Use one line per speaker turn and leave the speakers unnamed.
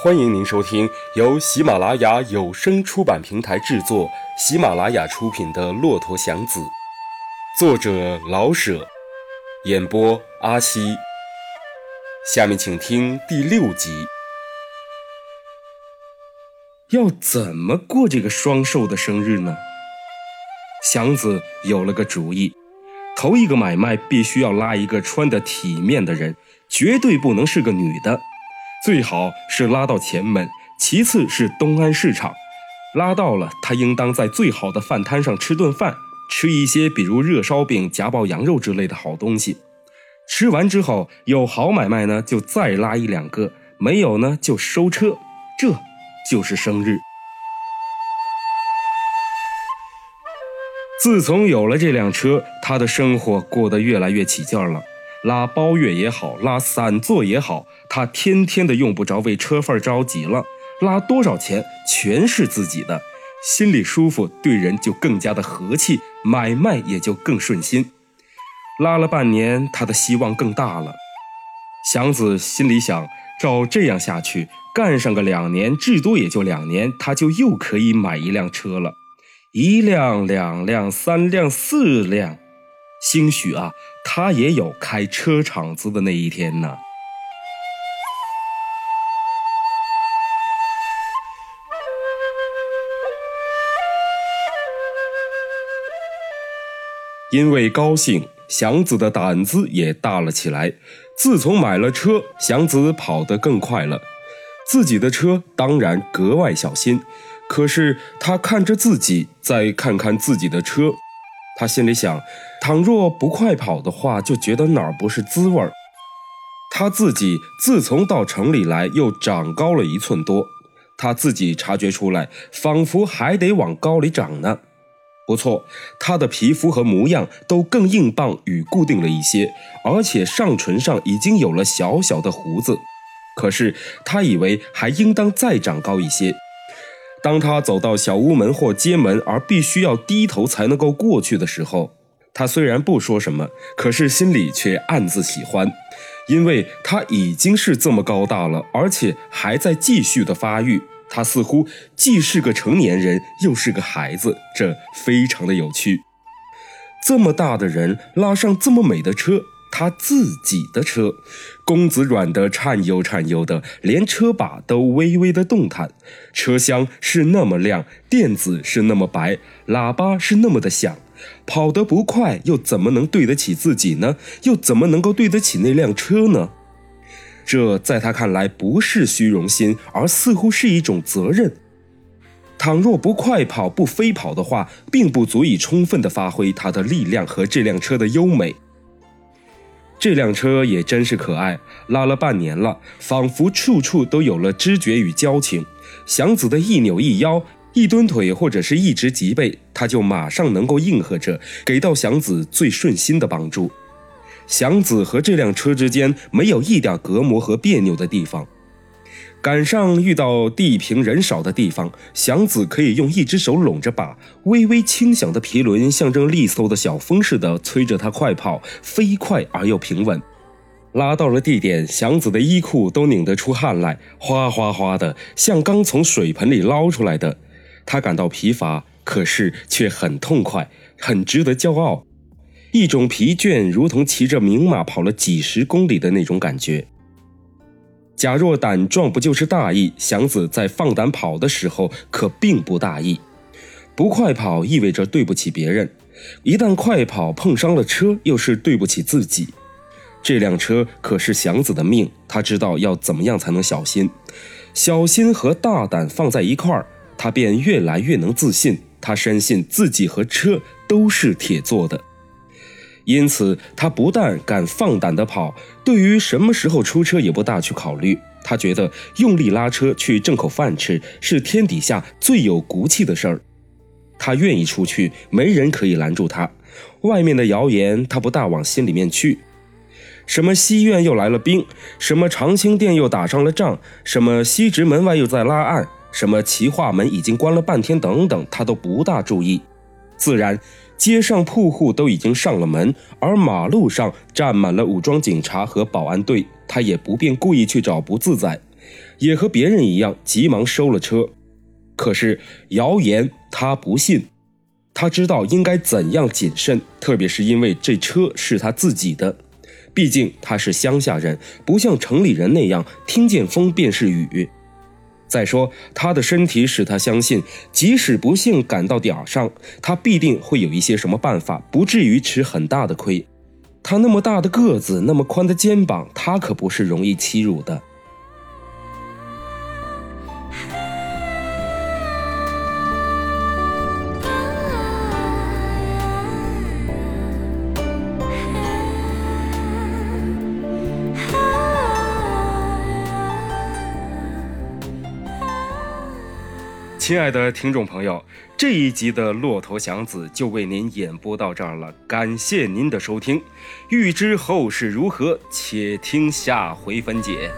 欢迎您收听由喜马拉雅有声出版平台制作、喜马拉雅出品的《骆驼祥子》，作者老舍，演播阿西。下面请听第六集。
要怎么过这个双寿的生日呢？祥子有了个主意，头一个买卖必须要拉一个穿得体面的人，绝对不能是个女的。最好是拉到前门，其次是东安市场。拉到了，他应当在最好的饭摊上吃顿饭，吃一些比如热烧饼、夹爆羊肉之类的好东西。吃完之后，有好买卖呢，就再拉一两个；没有呢，就收车。这就是生日。自从有了这辆车，他的生活过得越来越起劲了。拉包月也好，拉散座也好，他天天的用不着为车份着急了。拉多少钱全是自己的，心里舒服，对人就更加的和气，买卖也就更顺心。拉了半年，他的希望更大了。祥子心里想，照这样下去，干上个两年，至多也就两年，他就又可以买一辆车了，一辆、两辆、三辆、四辆。兴许啊，他也有开车厂子的那一天呢。因为高兴，祥子的胆子也大了起来。自从买了车，祥子跑得更快了。自己的车当然格外小心，可是他看着自己，再看看自己的车。他心里想，倘若不快跑的话，就觉得哪儿不是滋味儿。他自己自从到城里来，又长高了一寸多，他自己察觉出来，仿佛还得往高里长呢。不错，他的皮肤和模样都更硬棒与固定了一些，而且上唇上已经有了小小的胡子。可是他以为还应当再长高一些。当他走到小屋门或街门，而必须要低头才能够过去的时候，他虽然不说什么，可是心里却暗自喜欢，因为他已经是这么高大了，而且还在继续的发育。他似乎既是个成年人，又是个孩子，这非常的有趣。这么大的人拉上这么美的车。他自己的车，公子软得颤悠颤悠的，连车把都微微的动弹。车厢是那么亮，垫子是那么白，喇叭是那么的响。跑得不快，又怎么能对得起自己呢？又怎么能够对得起那辆车呢？这在他看来不是虚荣心，而似乎是一种责任。倘若不快跑、不飞跑的话，并不足以充分的发挥他的力量和这辆车的优美。这辆车也真是可爱，拉了半年了，仿佛处处都有了知觉与交情。祥子的一扭一腰、一蹲腿或者是一直脊背，他就马上能够应和着，给到祥子最顺心的帮助。祥子和这辆车之间没有一点隔膜和别扭的地方。赶上遇到地平人少的地方，祥子可以用一只手拢着把，微微轻响的皮轮象征利索的小风似的催着他快跑，飞快而又平稳。拉到了地点，祥子的衣裤都拧得出汗来，哗哗哗的，像刚从水盆里捞出来的。他感到疲乏，可是却很痛快，很值得骄傲。一种疲倦，如同骑着名马跑了几十公里的那种感觉。假若胆壮不就是大意？祥子在放胆跑的时候可并不大意。不快跑意味着对不起别人，一旦快跑碰伤了车，又是对不起自己。这辆车可是祥子的命，他知道要怎么样才能小心。小心和大胆放在一块儿，他便越来越能自信。他深信自己和车都是铁做的。因此，他不但敢放胆地跑，对于什么时候出车也不大去考虑。他觉得用力拉车去挣口饭吃是天底下最有骨气的事儿。他愿意出去，没人可以拦住他。外面的谣言，他不大往心里面去。什么西苑又来了兵，什么长青殿又打上了仗，什么西直门外又在拉案，什么齐化门已经关了半天，等等，他都不大注意。自然。街上铺户都已经上了门，而马路上站满了武装警察和保安队，他也不便故意去找不自在。也和别人一样急忙收了车。可是谣言他不信，他知道应该怎样谨慎，特别是因为这车是他自己的。毕竟他是乡下人，不像城里人那样听见风便是雨。再说他的身体使他相信，即使不幸赶到点儿上，他必定会有一些什么办法，不至于吃很大的亏。他那么大的个子，那么宽的肩膀，他可不是容易欺辱的。
亲爱的听众朋友，这一集的《骆驼祥子》就为您演播到这儿了，感谢您的收听。欲知后事如何，且听下回分解。